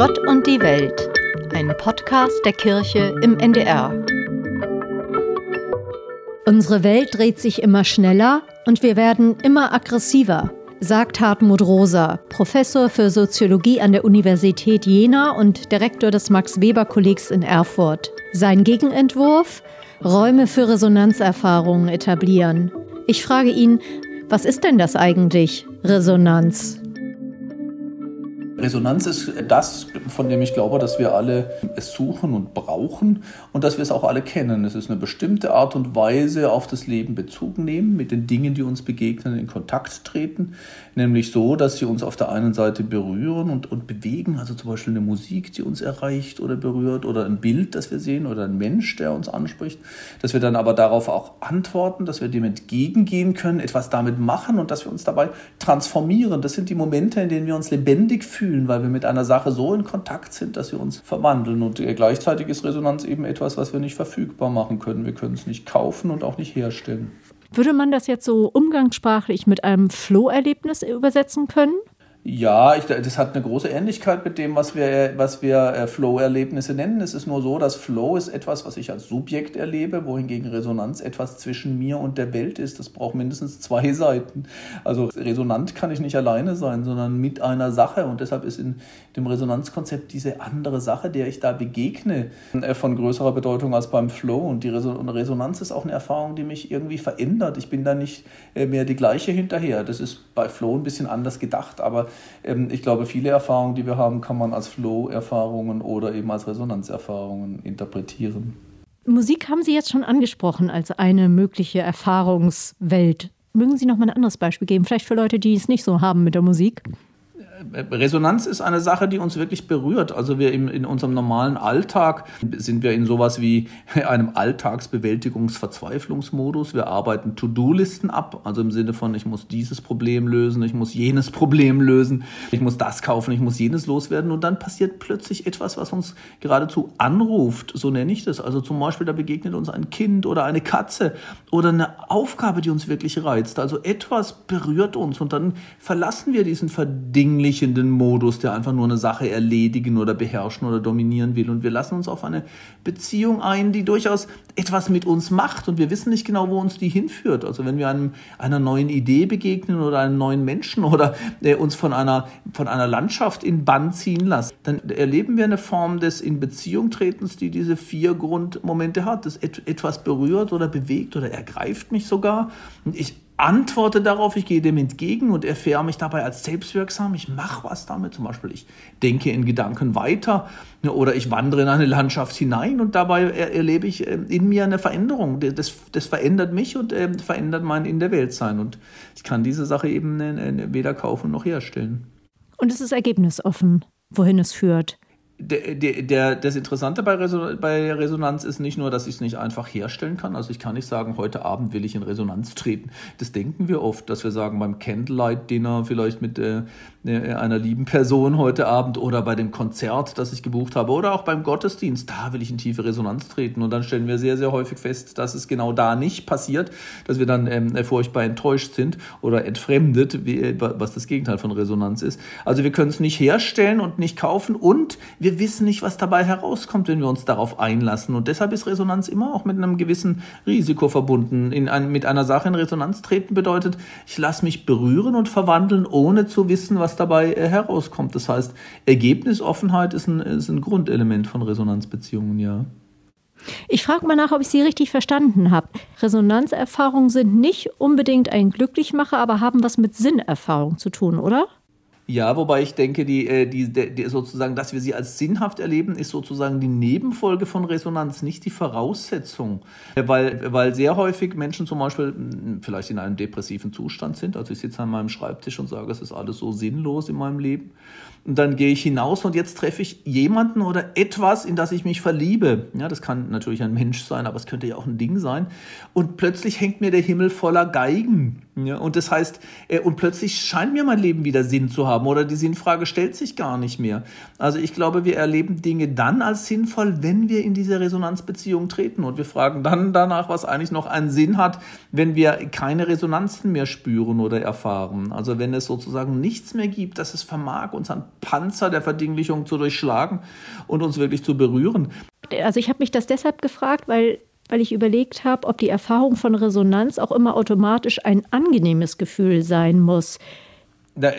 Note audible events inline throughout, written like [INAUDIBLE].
Gott und die Welt, ein Podcast der Kirche im NDR. Unsere Welt dreht sich immer schneller und wir werden immer aggressiver, sagt Hartmut Rosa, Professor für Soziologie an der Universität Jena und Direktor des Max Weber Kollegs in Erfurt. Sein Gegenentwurf? Räume für Resonanzerfahrungen etablieren. Ich frage ihn, was ist denn das eigentlich, Resonanz? Resonanz ist das, von dem ich glaube, dass wir alle es suchen und brauchen und dass wir es auch alle kennen. Es ist eine bestimmte Art und Weise, auf das Leben Bezug nehmen, mit den Dingen, die uns begegnen, in Kontakt treten. Nämlich so, dass sie uns auf der einen Seite berühren und, und bewegen, also zum Beispiel eine Musik, die uns erreicht oder berührt oder ein Bild, das wir sehen oder ein Mensch, der uns anspricht. Dass wir dann aber darauf auch antworten, dass wir dem entgegengehen können, etwas damit machen und dass wir uns dabei transformieren. Das sind die Momente, in denen wir uns lebendig fühlen fühlen, weil wir mit einer Sache so in Kontakt sind, dass wir uns verwandeln. Und gleichzeitig ist Resonanz eben etwas, was wir nicht verfügbar machen können. Wir können es nicht kaufen und auch nicht herstellen. Würde man das jetzt so umgangssprachlich mit einem Flow-Erlebnis übersetzen können? Ja, ich, das hat eine große Ähnlichkeit mit dem, was wir, was wir äh, Flow-Erlebnisse nennen. Es ist nur so, dass Flow ist etwas, was ich als Subjekt erlebe, wohingegen Resonanz etwas zwischen mir und der Welt ist. Das braucht mindestens zwei [LAUGHS] Seiten. Also resonant kann ich nicht alleine sein, sondern mit einer Sache. Und deshalb ist in dem Resonanzkonzept diese andere Sache, der ich da begegne, äh, von größerer Bedeutung als beim Flow. Und die Resonanz ist auch eine Erfahrung, die mich irgendwie verändert. Ich bin da nicht äh, mehr die gleiche hinterher. Das ist bei Flow ein bisschen anders gedacht, aber ähm, ich glaube, viele Erfahrungen, die wir haben, kann man als Flow-Erfahrungen oder eben als Resonanzerfahrungen interpretieren. Musik haben Sie jetzt schon angesprochen als eine mögliche Erfahrungswelt. Mögen Sie noch mal ein anderes Beispiel geben, vielleicht für Leute, die es nicht so haben mit der Musik? Resonanz ist eine Sache, die uns wirklich berührt. Also wir im, in unserem normalen Alltag sind wir in sowas wie [LAUGHS] einem Alltagsbewältigungsverzweiflungsmodus. Wir arbeiten To-Do-Listen ab, also im Sinne von, ich muss dieses Problem lösen, ich muss jenes [LAUGHS] Problem lösen, ich muss das kaufen, ich muss jenes loswerden. Und dann passiert plötzlich etwas, was uns geradezu anruft, so nenne ich das. Also zum Beispiel, da begegnet uns ein Kind oder eine Katze oder eine Aufgabe, die uns wirklich reizt. Also etwas berührt uns und dann verlassen wir diesen verdinglichen vernichtenden Modus, der einfach nur eine Sache erledigen oder beherrschen oder dominieren will. Und wir lassen uns auf eine Beziehung ein, die durchaus etwas mit uns macht und wir wissen nicht genau, wo uns die hinführt. Also wenn wir einem, einer neuen Idee begegnen oder einem neuen Menschen oder äh, uns von einer, von einer Landschaft in Bann ziehen lassen, dann erleben wir eine Form des in Beziehung tretens, die diese vier Grundmomente hat. Das et etwas berührt oder bewegt oder ergreift mich sogar. Und ich antworte darauf, ich gehe dem entgegen und erfähre mich dabei als selbstwirksam. Ich mache was damit, zum Beispiel ich denke in Gedanken weiter ne, oder ich wandere in eine Landschaft hinein und dabei erlebe ich ähm, in mir eine Veränderung. Das, das verändert mich und ähm, verändert mein in der Welt sein und ich kann diese Sache eben weder kaufen noch herstellen. Und es ist ergebnisoffen, wohin es führt der, der, das Interessante bei, Resonanz, bei Resonanz ist nicht nur, dass ich es nicht einfach herstellen kann. Also ich kann nicht sagen, heute Abend will ich in Resonanz treten. Das denken wir oft, dass wir sagen, beim Candlelight-Dinner vielleicht mit äh, äh, einer lieben Person heute Abend oder bei dem Konzert, das ich gebucht habe oder auch beim Gottesdienst, da will ich in tiefe Resonanz treten. Und dann stellen wir sehr, sehr häufig fest, dass es genau da nicht passiert, dass wir dann ähm, furchtbar enttäuscht sind oder entfremdet, wie, äh, was das Gegenteil von Resonanz ist. Also wir können es nicht herstellen und nicht kaufen und wir wissen nicht, was dabei herauskommt, wenn wir uns darauf einlassen. Und deshalb ist Resonanz immer auch mit einem gewissen Risiko verbunden. In ein, mit einer Sache in Resonanz treten bedeutet, ich lasse mich berühren und verwandeln, ohne zu wissen, was was dabei äh, herauskommt. Das heißt, Ergebnisoffenheit ist ein, ist ein Grundelement von Resonanzbeziehungen, ja. Ich frage mal nach, ob ich Sie richtig verstanden habe. Resonanzerfahrungen sind nicht unbedingt ein Glücklichmacher, aber haben was mit Sinnerfahrung zu tun, oder? Ja, wobei ich denke, die, äh, die, die, sozusagen, dass wir sie als sinnhaft erleben, ist sozusagen die Nebenfolge von Resonanz, nicht die Voraussetzung. Weil, weil sehr häufig Menschen zum Beispiel vielleicht in einem depressiven Zustand sind. Also ich sitze an meinem Schreibtisch und sage, es ist alles so sinnlos in meinem Leben. Und dann gehe ich hinaus und jetzt treffe ich jemanden oder etwas, in das ich mich verliebe. Ja, das kann natürlich ein Mensch sein, aber es könnte ja auch ein Ding sein. Und plötzlich hängt mir der Himmel voller Geigen. Ja, und das heißt, äh, und plötzlich scheint mir mein Leben wieder Sinn zu haben oder die Sinnfrage stellt sich gar nicht mehr. Also ich glaube, wir erleben Dinge dann als sinnvoll, wenn wir in diese Resonanzbeziehung treten und wir fragen dann danach, was eigentlich noch einen Sinn hat, wenn wir keine Resonanzen mehr spüren oder erfahren. Also wenn es sozusagen nichts mehr gibt, dass es vermag, unseren Panzer der Verdinglichung zu durchschlagen und uns wirklich zu berühren. Also ich habe mich das deshalb gefragt, weil weil ich überlegt habe, ob die Erfahrung von Resonanz auch immer automatisch ein angenehmes Gefühl sein muss.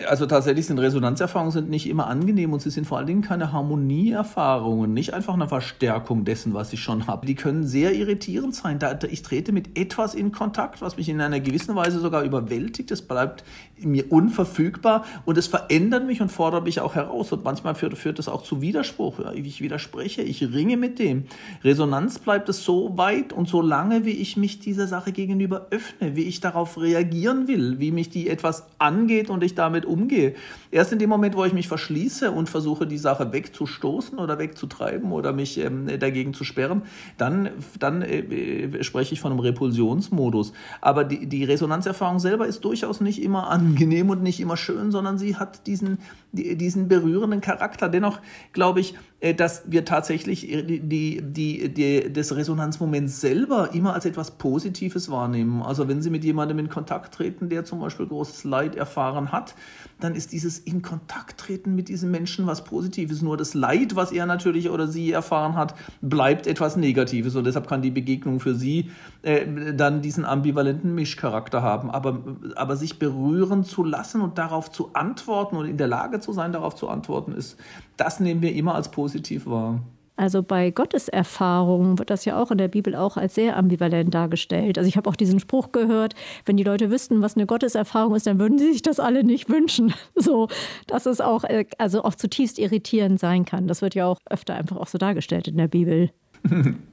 Also tatsächlich sind Resonanzerfahrungen sind nicht immer angenehm und sie sind vor allen Dingen keine Harmonieerfahrungen, nicht einfach eine Verstärkung dessen, was ich schon habe. Die können sehr irritierend sein. Ich trete mit etwas in Kontakt, was mich in einer gewissen Weise sogar überwältigt. Es bleibt mir unverfügbar und es verändert mich und fordert mich auch heraus. Und manchmal führt, führt es auch zu Widerspruch. Ich widerspreche, ich ringe mit dem. Resonanz bleibt es so weit und so lange, wie ich mich dieser Sache gegenüber öffne, wie ich darauf reagieren will, wie mich die etwas angeht und ich damit umgehe. Erst in dem Moment, wo ich mich verschließe und versuche, die Sache wegzustoßen oder wegzutreiben oder mich ähm, dagegen zu sperren, dann, dann äh, äh, spreche ich von einem Repulsionsmodus. Aber die, die Resonanzerfahrung selber ist durchaus nicht immer angenehm und nicht immer schön, sondern sie hat diesen, diesen berührenden Charakter. Dennoch glaube ich, dass wir tatsächlich die, die, die, das Resonanzmoment selber immer als etwas Positives wahrnehmen. Also wenn Sie mit jemandem in Kontakt treten, der zum Beispiel großes Leid erfahren hat, dann ist dieses in Kontakt treten mit diesem Menschen was Positives. Nur das Leid, was er natürlich oder sie erfahren hat, bleibt etwas Negatives. Und deshalb kann die Begegnung für sie äh, dann diesen ambivalenten Mischcharakter haben. Aber, aber sich berühren zu lassen und darauf zu antworten und in der Lage zu sein, darauf zu antworten, ist, das nehmen wir immer als positiv wahr. Also bei Gotteserfahrungen wird das ja auch in der Bibel auch als sehr ambivalent dargestellt. Also ich habe auch diesen Spruch gehört, wenn die Leute wüssten, was eine Gotteserfahrung ist, dann würden sie sich das alle nicht wünschen. [LAUGHS] So, dass es auch, äh, also auch zutiefst irritierend sein kann. Das wird ja auch öfter einfach auch so dargestellt in der Bibel. [LAUGHS]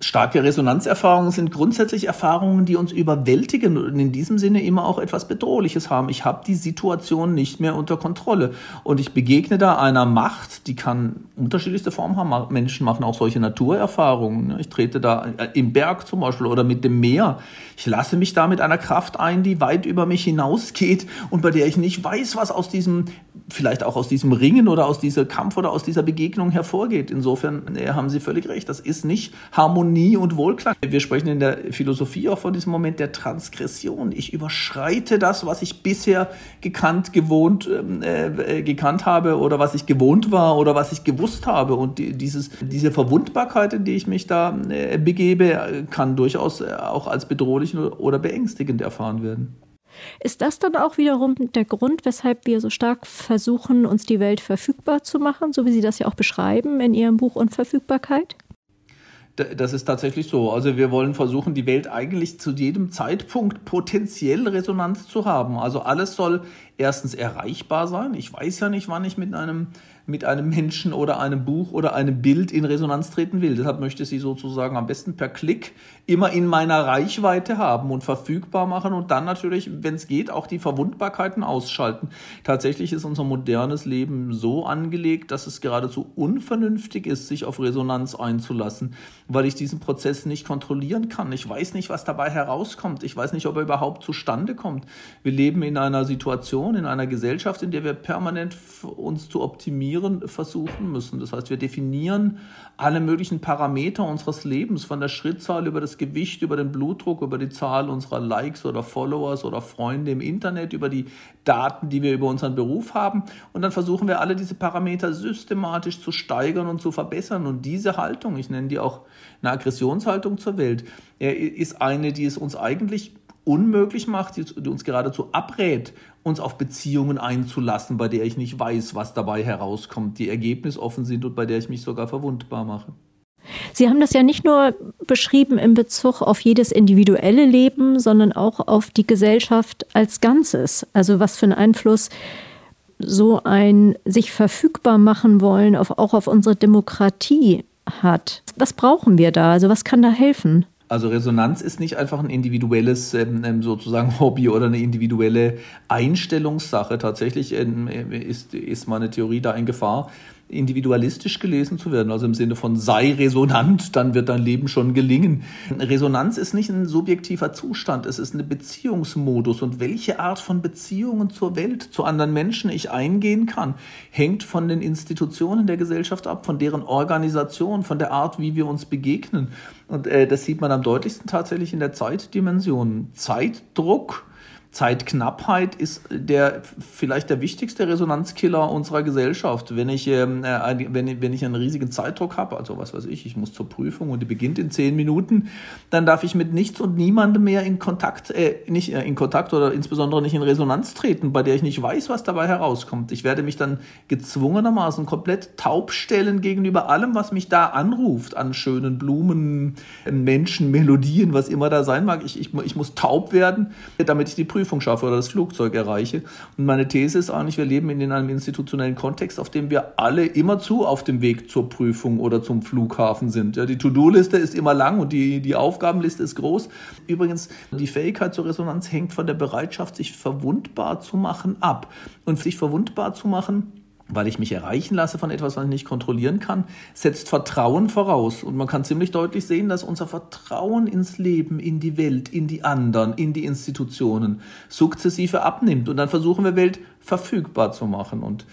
Starke Resonanzerfahrungen sind grundsätzlich Erfahrungen, die uns überwältigen und in diesem Sinne immer auch etwas Bedrohliches haben. Ich habe die Situation nicht mehr unter Kontrolle und ich begegne da einer Macht, die kann unterschiedlichste Formen haben. Menschen machen auch solche Naturerfahrungen. Ne? Ich trete da äh, im Berg zum Beispiel oder mit dem Meer. Ich lasse mich da mit einer Kraft ein, die weit über mich hinausgeht und bei der ich nicht weiß, was aus diesem, vielleicht auch aus diesem Ringen oder aus diesem Kampf oder aus dieser Begegnung hervorgeht. Insofern äh, haben Sie völlig recht. Das ist nicht Harmonie Harmonie und Wohlklang. Wir sprechen in der Philosophie auch von diesem Moment der Transgression. Ich überschreite das, was ich bisher gekannt, gewohnt, ähm, äh, gekannt habe oder was ich gewohnt war oder was ich gewusst habe. Und die, dieses, diese Verwundbarkeit, in die ich mich da äh, begebe, kann durchaus äh, auch als bedrohlich oder beängstigend erfahren werden. Ist das dann auch wiederum der Grund, weshalb wir so stark versuchen, uns die Welt verfügbar zu machen, so wie Sie das ja auch beschreiben in Ihrem Buch Unverfügbarkeit? Das ist tatsächlich so. Also wir wollen versuchen, die Welt eigentlich zu jedem Zeitpunkt potenziell Resonanz zu haben. Also alles soll erstens erreichbar sein. Ich weiß ja nicht, wann ich mit einem mit einem Menschen oder einem Buch oder einem Bild in Resonanz treten will. Deshalb möchte sie sozusagen am besten per Klick immer in meiner Reichweite haben und verfügbar machen und dann natürlich, wenn es geht, auch die Verwundbarkeiten ausschalten. Tatsächlich ist unser modernes Leben so angelegt, dass es geradezu unvernünftig ist, sich auf Resonanz einzulassen, weil ich diesen Prozess nicht kontrollieren kann. Ich weiß nicht, was dabei herauskommt. Ich weiß nicht, ob er überhaupt zustande kommt. Wir leben in einer Situation, in einer Gesellschaft, in der wir permanent uns zu optimieren definieren versuchen müssen. Das heißt, wir definieren alle möglichen Parameter unseres Lebens, von der Schrittzahl über das Gewicht, über den Blutdruck, über die Zahl unserer Likes oder Followers oder Freunde im Internet, über die Daten, die wir über unseren Beruf haben. Und dann versuchen wir alle diese Parameter systematisch zu steigern und zu verbessern. Und diese Haltung, ich nenne die auch eine Aggressionshaltung zur Welt, ist eine, die es uns eigentlich unmöglich macht, die uns geradezu abrät, uns auf Beziehungen einzulassen, bei der ich nicht weiß, was dabei herauskommt, die ergebnisoffen sind und bei der ich mich sogar verwundbar mache. Sie haben das ja nicht nur beschrieben in Bezug auf jedes individuelle Leben, sondern auch auf die Gesellschaft als Ganzes. Also was für einen Einfluss so ein sich verfügbar machen wollen auf, auch auf unsere Demokratie hat. Was brauchen wir da? Also was kann da helfen? Also Resonanz ist nicht einfach ein individuelles ähm, ähm, sozusagen [LAUGHS] Hobby oder eine individuelle Einstellungssache. Tatsächlich ähm, ist, ist meine Theorie da in Gefahr, individualistisch gelesen zu werden, also im Sinne von sei resonant, dann wird dein Leben schon gelingen. Resonanz ist nicht ein subjektiver Zustand, es ist ein Beziehungsmodus und welche Art von Beziehungen zur Welt, zu anderen Menschen ich eingehen kann, hängt von den Institutionen der Gesellschaft ab, von deren Organisation, von der Art, wie wir uns begegnen. Und äh, das sieht man am deutlichsten tatsächlich in der Zeitdimension. Zeitdruck, Zeitknappheit ist der vielleicht der wichtigste Resonanzkiller unserer Gesellschaft. Wenn ich, ähm, äh, wenn, wenn ich einen riesigen Zeitdruck habe, also was weiß ich, ich muss zur Prüfung und die beginnt in zehn Minuten, dann darf ich mit nichts und niemandem mehr in Kontakt, äh, nicht äh, in Kontakt oder insbesondere nicht in Resonanz treten, bei der ich nicht weiß, was dabei herauskommt. Ich werde mich dann gezwungenermaßen komplett taub stellen gegenüber allem, was mich da anruft, an schönen Blumen, Menschen, Melodien, was immer da sein mag. Ich, ich, ich muss taub werden, damit ich die Prüfung Prüfung schaffe oder das Flugzeug erreiche. Und meine These ist eigentlich, wir leben in einem institutionellen Kontext, auf dem wir alle immerzu auf dem Weg zur Prüfung oder zum Flughafen sind. Ja, die To-Do-Liste ist immer lang und die, die Aufgabenliste ist groß. Übrigens, die Fähigkeit zur Resonanz hängt von der Bereitschaft, sich verwundbar zu machen, ab. Und sich verwundbar zu machen, weil ich mich erreichen lasse von etwas, was ich nicht kontrollieren kann, setzt Vertrauen voraus. Und man kann ziemlich deutlich sehen, dass unser Vertrauen ins Leben, in die Welt, in die anderen, in die Institutionen sukzessive abnimmt. Und dann versuchen wir Welt verfügbar zu machen. Und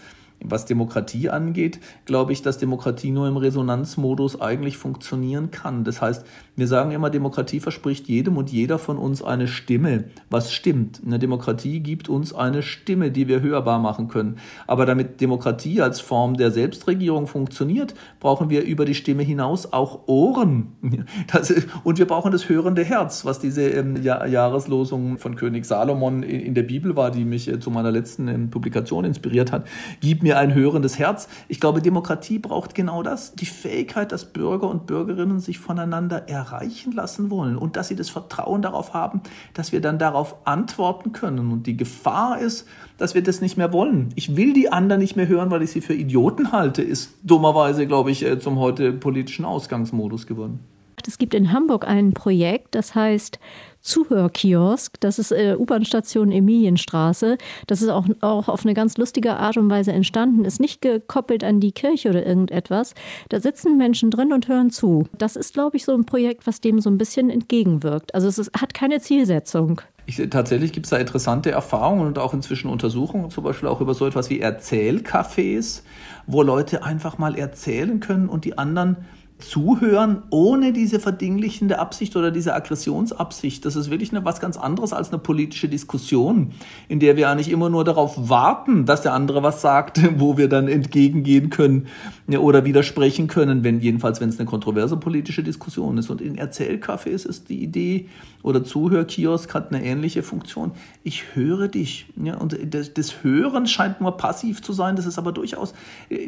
was Demokratie angeht, glaube ich, dass Demokratie nur im Resonanzmodus eigentlich funktionieren kann. Das heißt, wir sagen immer, Demokratie verspricht jedem und jeder von uns eine Stimme. Was stimmt? Eine Demokratie gibt uns eine Stimme, die wir hörbar machen können. Aber damit Demokratie als Form der Selbstregierung funktioniert, brauchen wir über die Stimme hinaus auch Ohren. [LAUGHS] Das, und wir brauchen das hörende Herz, was diese ähm, Jahreslosung von König Salomon in der Bibel war, die mich äh, zu meiner letzten ähm, Publikation inspiriert hat. Gib mir mir ein hörendes Herz. Ich glaube, Demokratie braucht genau das, die Fähigkeit, dass Bürger und Bürgerinnen sich voneinander erreichen lassen wollen und dass sie das Vertrauen darauf haben, dass wir dann darauf antworten können. Und die Gefahr ist, dass wir das nicht mehr wollen. Ich will die anderen nicht mehr hören, weil ich sie für Idioten halte, ist dummerweise, glaube ich, äh, zum heute politischen Ausgangsmodus geworden. Es gibt in Hamburg ein Projekt, das heißt Zuhörkiosk. Das ist äh, U-Bahn-Station Emilienstraße. Das ist auch, auch auf eine ganz lustige Art und Weise entstanden. Ist nicht gekoppelt an die Kirche oder irgendetwas. Da sitzen Menschen drin und hören zu. Das ist, glaube ich, so ein Projekt, was dem so ein bisschen entgegenwirkt. Also es ist, hat keine Zielsetzung. Ich, tatsächlich gibt es da interessante Erfahrungen und auch inzwischen Untersuchungen, zum Beispiel auch über so etwas wie Erzählcafés, wo Leute einfach mal erzählen können und die anderen zuhören ohne diese verdinglichende Absicht oder diese Aggressionsabsicht. Das ist wirklich eine, was ganz anderes als eine politische Diskussion, in der wir eigentlich immer nur darauf warten, dass der andere was sagt, [LAUGHS] wo wir dann entgegengehen können oder widersprechen können, wenn jedenfalls, wenn es eine kontroverse politische Diskussion ist. Und in Erzählcafés ist die Idee oder Zuhörkiosk hat eine ähnliche Funktion. Ich höre dich. Ja, und das, das Hören scheint nur passiv zu sein. Das ist aber durchaus,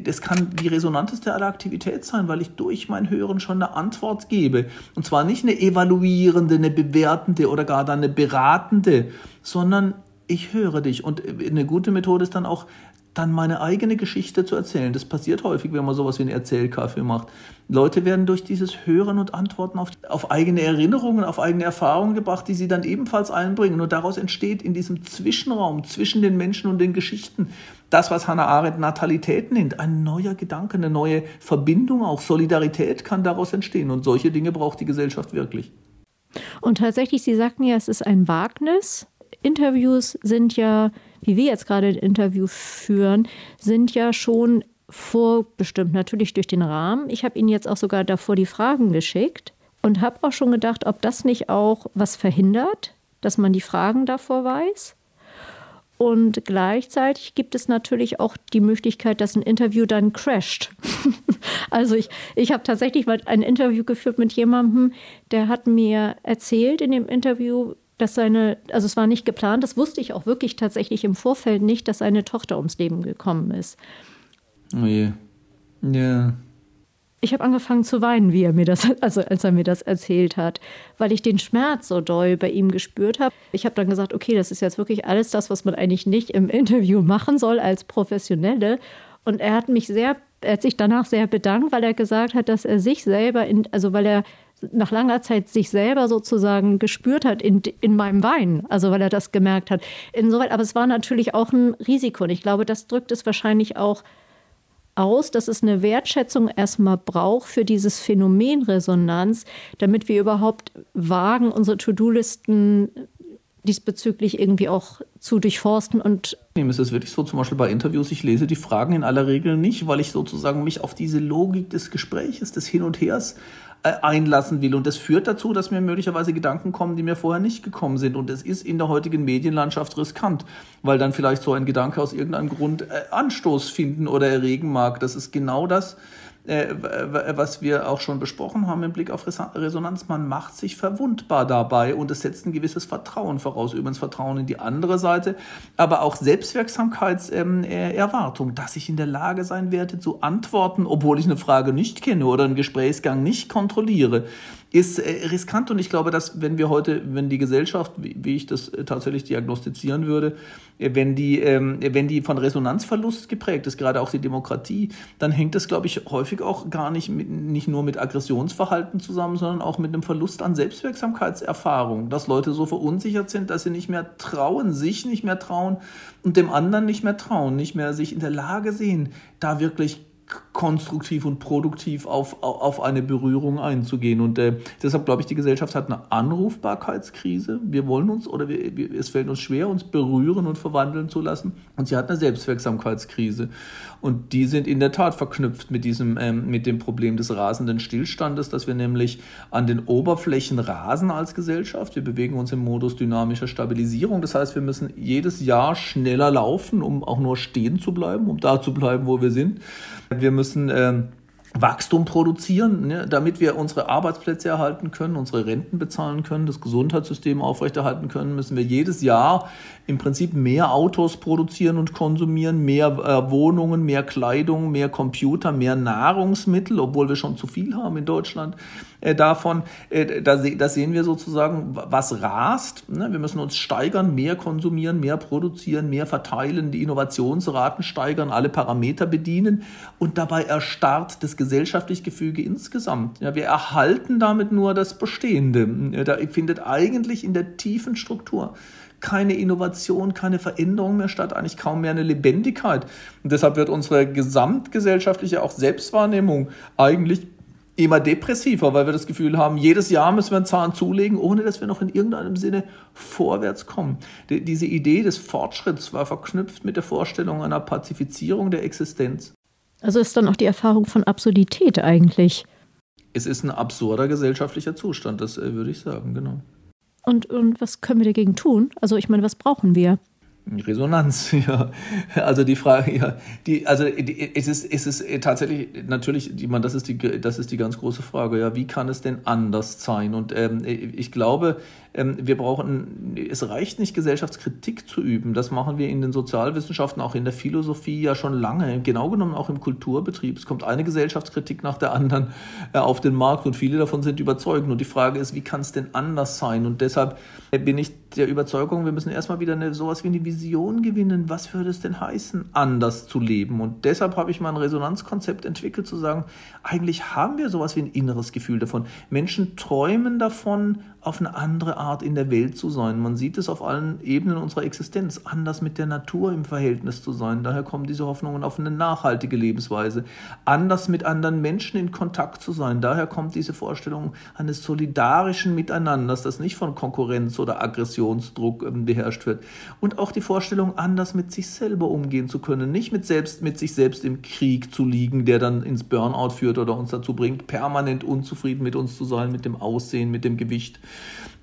das kann die resonanteste aller Aktivität sein, weil ich durch mein Hören schon eine Antwort gebe. Und zwar nicht eine evaluierende, eine bewertende oder gar dann eine beratende, sondern ich höre dich. Und eine gute Methode ist dann auch, dann meine eigene Geschichte zu erzählen. Das passiert häufig, wenn man sowas wie einen Erzählkaffee macht. Leute werden durch dieses Hören und Antworten auf, auf eigene Erinnerungen, auf eigene Erfahrungen gebracht, die sie dann ebenfalls einbringen. Und daraus entsteht in diesem Zwischenraum zwischen den Menschen und den Geschichten das, was Hannah Arendt Natalität nennt, ein neuer Gedanke, eine neue Verbindung, auch Solidarität kann daraus entstehen. Und solche Dinge braucht die Gesellschaft wirklich. Und tatsächlich, Sie sagten ja, es ist ein Wagnis. Interviews sind ja wie wir jetzt gerade ein Interview führen, sind ja schon vorbestimmt, natürlich durch den Rahmen. Ich habe Ihnen jetzt auch sogar davor die Fragen geschickt und habe auch schon gedacht, ob das nicht auch was verhindert, dass man die Fragen davor weiß. Und gleichzeitig gibt es natürlich auch die Möglichkeit, dass ein Interview dann crasht. [LAUGHS] also ich, ich habe tatsächlich mal ein Interview geführt mit jemandem, der hat mir erzählt in dem Interview, dass seine, also es war nicht geplant, das wusste ich auch wirklich tatsächlich im Vorfeld nicht, dass seine Tochter ums Leben gekommen ist. Oh je. Ja. Ich habe angefangen zu weinen, wie er mir das, [LAUGHS] also als er mir das erzählt hat, weil ich den Schmerz so doll bei ihm gespürt habe. Ich habe dann gesagt, okay, das ist jetzt wirklich alles das, was man eigentlich nicht im Interview machen soll als Professionelle. Und er hat mich sehr, er hat sich danach sehr bedankt, weil er gesagt hat, dass er sich selber, in, also weil er nach langer Zeit sich selber sozusagen gespürt hat in, in meinem Wein, also weil er das gemerkt hat. Insoweit, aber es war natürlich auch ein Risiko und ich glaube, das drückt es wahrscheinlich auch aus, dass es eine Wertschätzung erstmal braucht für dieses Phänomen Resonanz, damit wir überhaupt wagen, unsere To-Do-Listen diesbezüglich irgendwie auch zu durchforsten und es ist wirklich so, zum Beispiel bei Interviews, ich lese die Fragen in aller Regel nicht, weil ich sozusagen mich auf diese Logik des Gespräches, des Hin und Hers einlassen will. Und das führt dazu, dass mir möglicherweise Gedanken kommen, die mir vorher nicht gekommen sind. Und es ist in der heutigen Medienlandschaft riskant, weil dann vielleicht so ein Gedanke aus irgendeinem Grund äh, Anstoß finden oder erregen mag. Das ist genau das, äh, was wir auch schon besprochen haben im Blick auf Resonanz, man macht sich verwundbar dabei und es setzt ein gewisses Vertrauen voraus. Übrigens Vertrauen in die andere Seite, aber auch Selbstwirksamkeitserwartung, ähm, dass ich in der Lage sein werde zu antworten, obwohl ich eine Frage nicht kenne oder einen Gesprächsgang nicht kontrolliere ist äh, riskant und ich glaube, dass wenn wir heute, wenn die Gesellschaft, wie ich das äh, tatsächlich diagnostizieren würde, äh, wenn die, ähm, wenn die von Resonanzverlust geprägt ist, gerade auch die Demokratie, dann hängt das, glaube ich, häufig auch gar nicht, mit, nicht nur mit Aggressionsverhalten zusammen, sondern auch mit einem Verlust an Selbstwirksamkeitserfahrung, dass Leute so verunsichert sind, dass sie nicht mehr trauen, sich nicht mehr trauen und dem anderen nicht mehr trauen, nicht mehr sich in der Lage sehen, da wirklich konstruktiv und produktiv auf, auf eine Berührung einzugehen. Und äh, deshalb glaube ich, die Gesellschaft hat eine Anrufbarkeitskrise. Wir wollen uns oder wir, wir, es fällt uns schwer, uns berühren und verwandeln zu lassen. Und sie hat eine Selbstwirksamkeitskrise. Und die sind in der Tat verknüpft mit diesem, ähm, mit dem Problem des rasenden Stillstandes, dass wir nämlich an den Oberflächen rasen als Gesellschaft. Wir bewegen uns im Modus dynamischer Stabilisierung. Das heißt, wir müssen jedes Jahr schneller laufen, um auch nur stehen zu bleiben, um da zu bleiben, wo wir sind. Wir müssen ähm, Wachstum produzieren, ne, damit wir unsere Arbeitsplätze erhalten können, unsere Renten bezahlen können, das Gesundheitssystem aufrechterhalten können, müssen wir jedes Jahr im Prinzip mehr Autos produzieren und konsumieren, mehr äh, Wohnungen, mehr Kleidung, mehr Computer, mehr Nahrungsmittel, obwohl wir schon zu viel haben in Deutschland äh, davon. Äh, da, da, sehen wir sozusagen, was rast. Ne? Wir müssen uns steigern, mehr konsumieren, mehr produzieren, mehr verteilen, die Innovationsraten steigern, alle Parameter bedienen und dabei erstarrt das gesellschaftliche Gefüge insgesamt. Ja, wir erhalten damit nur das Bestehende. Da findet eigentlich in der tiefen Struktur keine Innovation, keine Veränderung mehr statt, eigentlich kaum mehr eine Lebendigkeit. Und deshalb wird unsere gesamtgesellschaftliche auch Selbstwahrnehmung eigentlich immer depressiver, weil wir das Gefühl haben, jedes Jahr müssen wir einen Zahn zulegen, ohne dass wir noch in irgendeinem Sinne vorwärts kommen. Die, diese Idee des Fortschritts war verknüpft mit der Vorstellung einer Pazifizierung der Existenz. Also ist dann auch die Erfahrung von Absurdität eigentlich. Es ist ein absurder gesellschaftlicher Zustand, das äh, würde ich sagen, genau. Und, und was können wir dagegen tun? Also ich meine, was brauchen wir? Resonanz, [LAUGHS] ja. Also die Frage, ja, die, also die, es ist, es ist tatsächlich natürlich, die, man, das ist die, das ist die ganz große Frage, ja, wie kann es denn anders sein? Und ähm, ich glaube, wir brauchen, es reicht nicht, Gesellschaftskritik zu üben. Das machen wir in den Sozialwissenschaften, auch in der Philosophie ja schon lange. Genau genommen auch im Kulturbetrieb. Es kommt eine Gesellschaftskritik nach der anderen äh, auf den Markt und viele davon sind überzeugend. Und die Frage ist, wie kann es denn anders sein? Und deshalb bin ich der Überzeugung, wir müssen erstmal wieder eine, sowas wie eine Vision gewinnen. Was würde es denn heißen, anders zu leben? Und deshalb habe ich mal ein Resonanzkonzept entwickelt, zu sagen, eigentlich haben wir sowas wie ein inneres Gefühl davon. Menschen träumen davon, auf eine andere Art in der Welt zu sein. Man sieht es auf allen Ebenen unserer Existenz, anders mit der Natur im Verhältnis zu sein. Daher kommen diese Hoffnungen auf eine nachhaltige Lebensweise, anders mit anderen Menschen in Kontakt zu sein. Daher kommt diese Vorstellung eines solidarischen Miteinanders, das nicht von Konkurrenz oder Aggressionsdruck ähm, beherrscht wird. Und auch die Vorstellung, anders mit sich selber umgehen zu können, nicht mit, selbst, mit sich selbst im Krieg zu liegen, der dann ins Burnout führt oder uns dazu bringt, permanent unzufrieden mit uns zu sein, mit dem Aussehen, mit dem Gewicht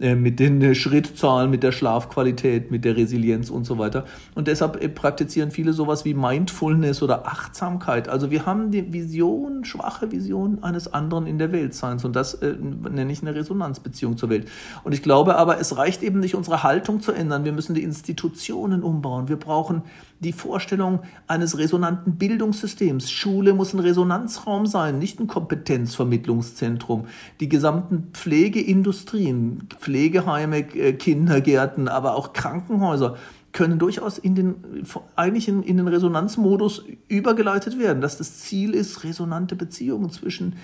mit den äh, Schrittzahlen, mit der Schlafqualität, mit der Resilienz und so weiter. Und deshalb äh, praktizieren viele sowas wie Mindfulness oder Achtsamkeit. Also wir haben die Vision, schwache Vision eines anderen in der Weltseins und das äh, nenne ich eine Resonanzbeziehung zur Welt. Und ich glaube aber, es reicht eben nicht, unsere Haltung zu ändern. Wir müssen die Institutionen umbauen. Wir brauchen die Vorstellung eines resonanten Bildungssystems. Schule muss ein Resonanzraum sein, nicht ein Kompetenzvermittlungszentrum. Die gesamten Pflegeindustrien, Pflegeheime, Kindergärten, aber auch Krankenhäuser können durchaus in den, eigentlich in, in den Resonanzmodus übergeleitet werden, dass das Ziel ist, resonante Beziehungen zwischen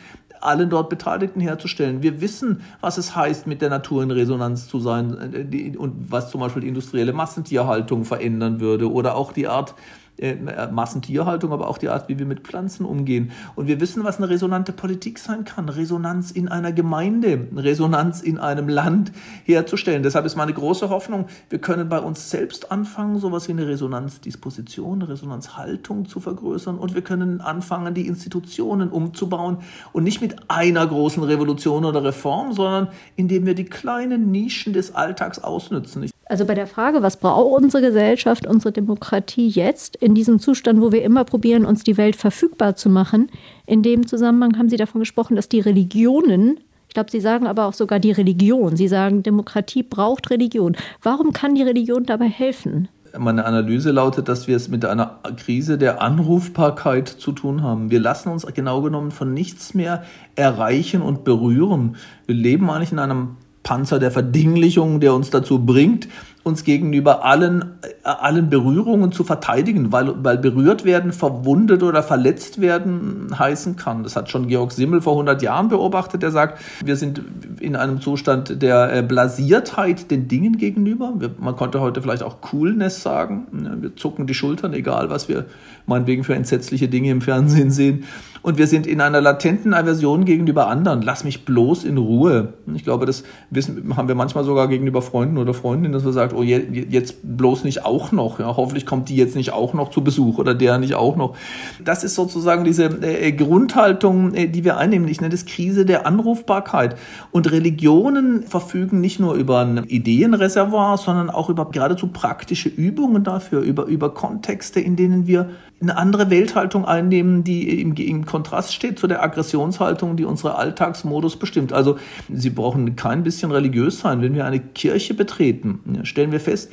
allen dort Beteiligten herzustellen. Wir wissen, was es heißt, mit der Natur in Resonanz zu sein äh, und was zum Beispiel die industrielle Massentierhaltung verändern würde oder auch die Art, äh, Massentierhaltung, aber auch die Art, wie wir mit Pflanzen umgehen. Und wir wissen, was eine resonante Politik sein kann. Resonanz in einer Gemeinde, Resonanz in einem Land herzustellen. Deshalb ist meine große Hoffnung, wir können bei uns selbst anfangen, sowas wie eine Resonanzdisposition, eine Resonanzhaltung zu vergrößern und wir können anfangen, die Institutionen umzubauen und nicht mit einer großen Revolution oder Reform, sondern indem wir die kleinen Nischen des Alltags ausnützen. Also bei der Frage, was braucht unsere Gesellschaft, unsere Demokratie jetzt in diesem Zustand, wo wir immer probieren, uns die Welt verfügbar zu machen, in dem Zusammenhang haben Sie davon gesprochen, dass die Religionen, ich glaube, Sie sagen aber auch sogar die Religion, Sie sagen, Demokratie braucht Religion. Warum kann die Religion dabei helfen? Meine Analyse lautet, dass wir es mit einer Krise der Anrufbarkeit zu tun haben. Wir lassen uns genau genommen von nichts mehr erreichen und berühren. Wir leben eigentlich in einem Panzer der Verdinglichung, der uns dazu bringt, uns gegenüber allen, äh, allen Berührungen zu verteidigen, weil, weil berührt werden, verwundet oder verletzt werden heißen kann. Das hat schon Georg Simmel vor 100 Jahren beobachtet. Der sagt, wir sind in einem Zustand der äh, Blasiertheit den Dingen gegenüber. Wir, man konnte heute vielleicht auch Coolness sagen. Wir zucken die Schultern, egal was wir meinetwegen für entsetzliche Dinge im Fernsehen sehen. Und wir sind in einer latenten Aversion gegenüber anderen. Lass mich bloß in Ruhe. Ich glaube, das wissen, haben wir manchmal sogar gegenüber Freunden oder Freundinnen, dass wir sagen, oh, jetzt bloß nicht auch noch. Ja, hoffentlich kommt die jetzt nicht auch noch zu Besuch oder der nicht auch noch. Das ist sozusagen diese äh, Grundhaltung, äh, die wir einnehmen. Ich nenne das Krise der Anrufbarkeit. Und Religionen verfügen nicht nur über ein Ideenreservoir, sondern auch über geradezu praktische Übungen dafür, über, über Kontexte, in denen wir eine andere Welthaltung einnehmen, die im, im Kontrast steht zu der Aggressionshaltung, die unsere Alltagsmodus bestimmt. Also Sie brauchen kein bisschen religiös sein. Wenn wir eine Kirche betreten, stellen wir fest,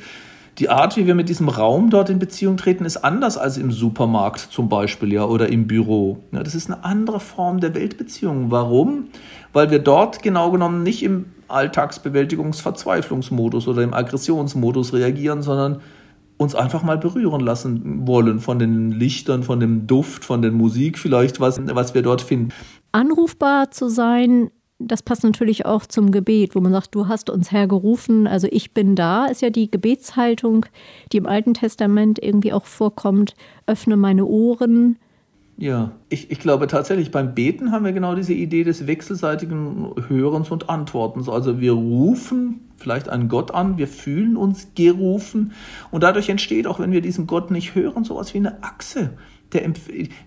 die Art, wie wir mit diesem Raum dort in Beziehung treten, ist anders als im Supermarkt zum Beispiel ja, oder im Büro. Ja, das ist eine andere Form der Weltbeziehung. Warum? Weil wir dort genau genommen nicht im Alltagsbewältigungsverzweiflungsmodus oder im Aggressionsmodus reagieren, sondern uns einfach mal berühren lassen wollen von den Lichtern, von dem Duft, von der Musik vielleicht, was, was wir dort finden. Anrufbar zu sein, das passt natürlich auch zum Gebet, wo man sagt, du hast uns hergerufen, also ich bin da, ist ja die Gebetshaltung, die im Alten Testament irgendwie auch vorkommt, öffne meine Ohren. Ja, ich, ich glaube tatsächlich, beim Beten haben wir genau diese Idee des wechselseitigen Hörens und Antwortens. Also wir rufen vielleicht einen Gott an, wir fühlen uns gerufen. Und dadurch entsteht, auch wenn wir diesen Gott nicht hören, sowas wie eine Achse der,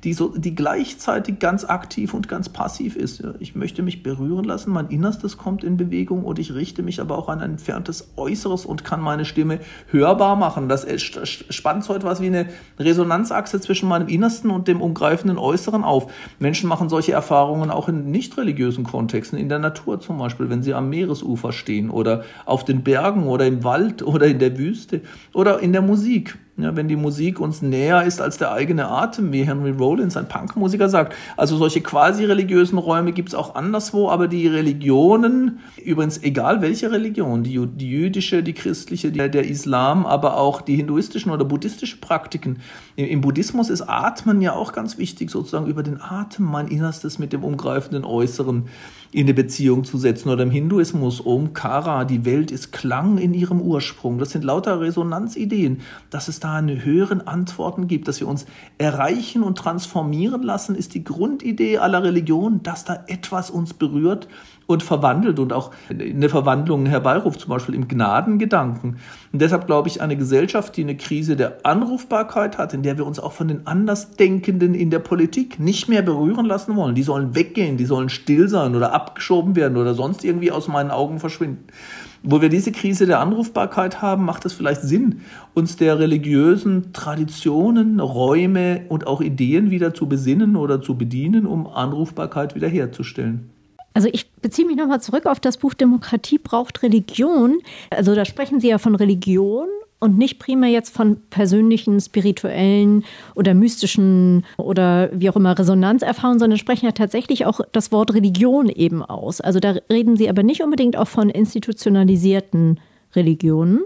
die, so, die gleichzeitig ganz aktiv und ganz passiv ist. Ich möchte mich berühren lassen, mein Innerstes kommt in Bewegung und ich richte mich aber auch an ein entferntes Äußeres und kann meine Stimme hörbar machen. Das spannt so etwas wie eine Resonanzachse zwischen meinem Innersten und dem umgreifenden Äußeren auf. Menschen machen solche Erfahrungen auch in nicht religiösen Kontexten, in der Natur zum Beispiel, wenn sie am Meeresufer stehen oder auf den Bergen oder im Wald oder in der Wüste oder in der Musik. Ja, wenn die Musik uns näher ist als der eigene Atem, wie Henry Rollins, ein Punkmusiker, sagt. Also solche quasi religiösen Räume gibt es auch anderswo, aber die Religionen, übrigens egal welche Religion, die, die jüdische, die christliche, die, der Islam, aber auch die hinduistischen oder buddhistischen Praktiken. Im, Im Buddhismus ist Atmen ja auch ganz wichtig, sozusagen über den Atem mein Innerstes mit dem umgreifenden Äußeren in eine Beziehung zu setzen. Oder im Hinduismus, Omkara, die Welt ist Klang in ihrem Ursprung. Das sind lauter Resonanzideen, dass es da eine höheren Antworten gibt, dass wir uns erreichen und transformieren lassen, ist die Grundidee aller Religionen, dass da etwas uns berührt und verwandelt und auch eine Verwandlung herbeiruft, zum Beispiel im Gnadengedanken. Und deshalb glaube ich, eine Gesellschaft, die eine Krise der Anrufbarkeit hat, in der wir uns auch von den Andersdenkenden in der Politik nicht mehr berühren lassen wollen, die sollen weggehen, die sollen still sein oder abgeschoben werden oder sonst irgendwie aus meinen Augen verschwinden. Wo wir diese Krise der Anrufbarkeit haben, macht es vielleicht Sinn, uns der religiösen Traditionen, Räume und auch Ideen wieder zu besinnen oder zu bedienen, um Anrufbarkeit wiederherzustellen. Also ich beziehe mich nochmal zurück auf das Buch Demokratie braucht Religion. Also da sprechen Sie ja von Religion und nicht primär jetzt von persönlichen, spirituellen oder mystischen oder wie auch immer Resonanzerfahrungen, sondern sprechen ja tatsächlich auch das Wort Religion eben aus. Also da reden Sie aber nicht unbedingt auch von institutionalisierten Religionen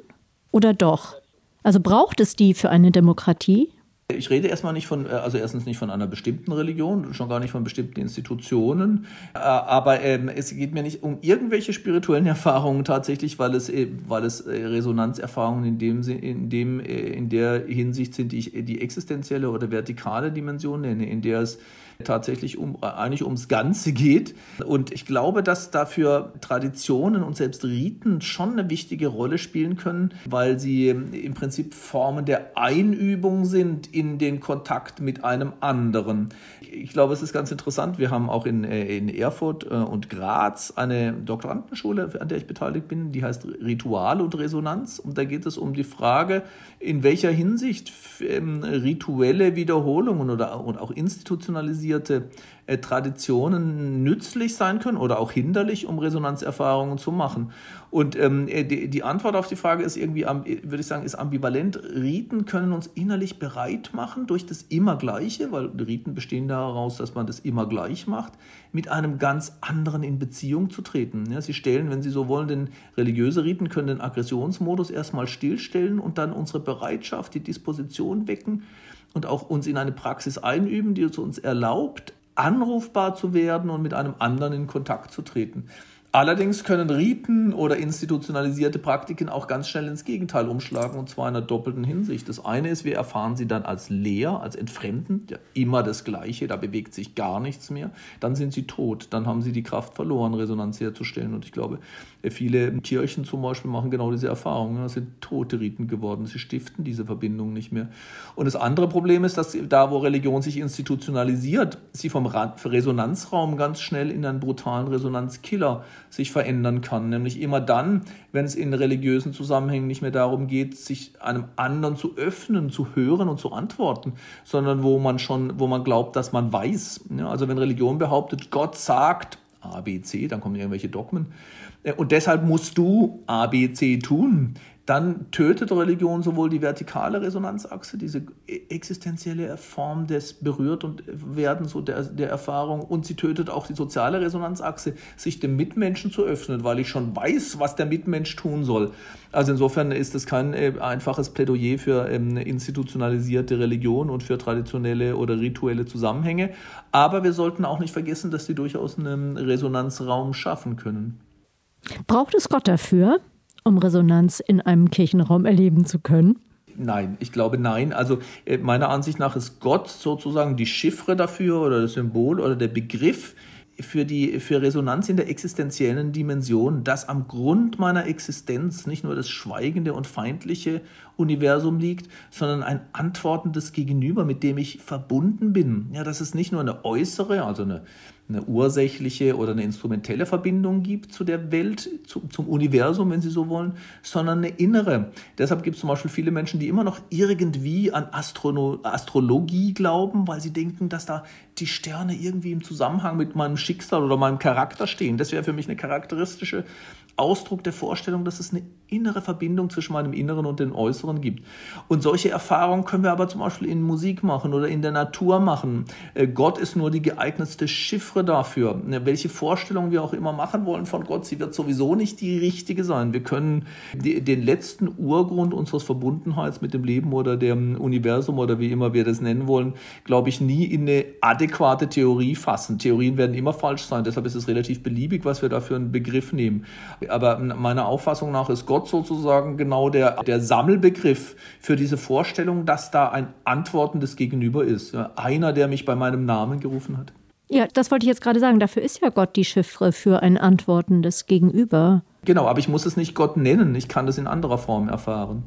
oder doch? Also braucht es die für eine Demokratie? Ich rede erstmal nicht von, äh, also erstens nicht von einer bestimmten Religion, schon gar nicht von bestimmten Institutionen, äh, aber ähm, es geht mir nicht um irgendwelche spirituellen Erfahrungen tatsächlich, weil es, äh, weil es Resonanzerfahrungen in dem, in dem, in der Hinsicht sind, die ich die existenzielle oder vertikale Dimension nenne, in der es tatsächlich um, eigentlich ums Ganze geht. Und ich glaube, dass dafür Traditionen und selbst Riten schon eine wichtige Rolle spielen können, weil sie im Prinzip Formen der Einübung sind in den Kontakt mit einem anderen. Ich glaube, es ist ganz interessant. Wir haben auch in, äh, in Erfurt äh, und Graz eine Doktorandenschule, an der ich beteiligt bin, die heißt Ritual und Resonanz. Und da geht es um die Frage, in welcher Hinsicht ähm, rituelle Wiederholungen oder und auch institutionalisierte äh, Traditionen nützlich sein können oder auch hinderlich, um Resonanzerfahrungen zu machen. Und ähm, äh, die, die, Antwort auf die Frage ist irgendwie, würde ich sagen, ist ambivalent. Riten können uns innerlich bereit machen durch das Immergleiche, weil Riten bestehen daraus, dass man das immer gleich macht, mit einem ganz anderen in Beziehung zu treten. Ja, sie stellen, wenn Sie so wollen, den religiöse Riten können den Aggressionsmodus erstmal stillstellen und dann unsere Bereitschaft, die Disposition wecken und auch uns in eine Praxis einüben, die es uns erlaubt, anrufbar zu werden und mit einem anderen in Kontakt zu treten. Allerdings können Riten oder institutionalisierte Praktiken auch ganz schnell ins Gegenteil umschlagen, und zwar in einer doppelten Hinsicht. Das eine ist, wir erfahren sie dann als leer, als entfremdend, ja, immer das Gleiche, da bewegt sich gar nichts mehr. Dann sind sie tot, dann haben sie die Kraft verloren, Resonanz herzustellen. Und ich glaube, viele Kirchen zum Beispiel machen genau diese Erfahrung. Das sind tote Riten geworden, sie stiften diese Verbindung nicht mehr. Und das andere Problem ist, dass da, wo Religion sich institutionalisiert, sie vom Resonanzraum ganz schnell in einen brutalen Resonanzkiller sich verändern kann. Nämlich immer dann, wenn es in religiösen Zusammenhängen nicht mehr darum geht, sich einem anderen zu öffnen, zu hören und zu antworten, sondern wo man schon, wo man glaubt, dass man weiß. Also wenn Religion behauptet, Gott sagt A, B, C, dann kommen irgendwelche Dogmen. Äh, und deshalb musst du A, B, C tun, dann tötet Religion sowohl die vertikale Resonanzachse, diese existenzielle Form des Berührt und werden so der, der Erfahrung, und sie tötet auch die soziale Resonanzachse, sich dem Mitmenschen zu öffnen, weil ich schon weiß, was der Mitmensch tun soll. Also insofern ist das kein äh, einfaches Plädoyer für ähm, institutionalisierte Religion und für traditionelle oder rituelle Zusammenhänge. Aber wir sollten auch nicht vergessen, dass sie durchaus einen Resonanzraum schaffen können. Braucht es Gott dafür? Um Resonanz in einem Kirchenraum erleben zu können? Nein, ich glaube nein. Also äh, meiner Ansicht nach ist Gott sozusagen die Chiffre dafür oder das Symbol oder der Begriff für die für Resonanz in der existenziellen Dimension, dass am Grund meiner Existenz nicht nur das schweigende und feindliche Universum liegt, sondern ein antwortendes Gegenüber, mit dem ich verbunden bin. Ja, dass es nicht nur eine äußere, also eine eine ursächliche oder eine instrumentelle Verbindung gibt zu der Welt, zu, zum Universum, wenn Sie so wollen, sondern eine innere. Deshalb gibt es zum Beispiel viele Menschen, die immer noch irgendwie an Astrono Astrologie glauben, weil sie denken, dass da die Sterne irgendwie im Zusammenhang mit meinem Schicksal oder meinem Charakter stehen. Das wäre für mich eine charakteristische Ausdruck der Vorstellung, dass es eine innere Verbindung zwischen meinem Inneren und dem Äußeren gibt. Und solche Erfahrungen können wir aber zum Beispiel in Musik machen oder in der Natur machen. Äh, Gott ist nur die geeignetste Chiffre dafür. Welche Vorstellung wir auch immer machen wollen von Gott, sie wird sowieso nicht die richtige sein. Wir können den letzten Urgrund unseres Verbundenheits mit dem Leben oder dem Universum oder wie immer wir das nennen wollen, glaube ich, nie in eine adäquate Theorie fassen. Theorien werden immer falsch sein. Deshalb ist es relativ beliebig, was wir da für einen Begriff nehmen. Aber meiner Auffassung nach ist Gott sozusagen genau der, der Sammelbegriff für diese Vorstellung, dass da ein antwortendes Gegenüber ist. Einer, der mich bei meinem Namen gerufen hat. Ja, das wollte ich jetzt gerade sagen. Dafür ist ja Gott die Chiffre für ein antwortendes Gegenüber. Genau, aber ich muss es nicht Gott nennen. Ich kann das in anderer Form erfahren.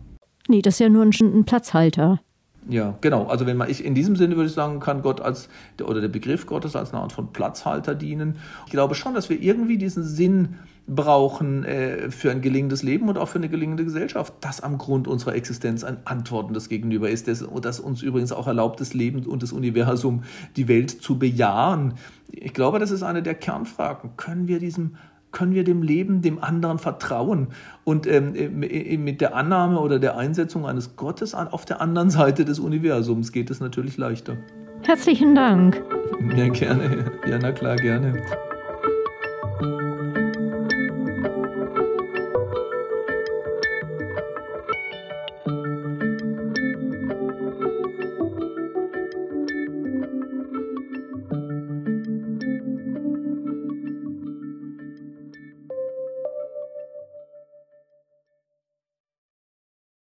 Nee, das ist ja nur ein, ein Platzhalter. Ja, genau. Also wenn man ich in diesem Sinne würde ich sagen, kann Gott als oder der Begriff Gottes als eine Art von Platzhalter dienen. Ich glaube schon, dass wir irgendwie diesen Sinn brauchen äh, für ein gelingendes Leben und auch für eine gelingende Gesellschaft, das am Grund unserer Existenz ein antwortendes Gegenüber ist, das, das uns übrigens auch erlaubt, das Leben und das Universum, die Welt zu bejahen. Ich glaube, das ist eine der Kernfragen. Können wir diesem können wir dem Leben, dem anderen vertrauen. Und ähm, äh, mit der Annahme oder der Einsetzung eines Gottes auf der anderen Seite des Universums geht es natürlich leichter. Herzlichen Dank. Ja, gerne. Ja, na klar, gerne.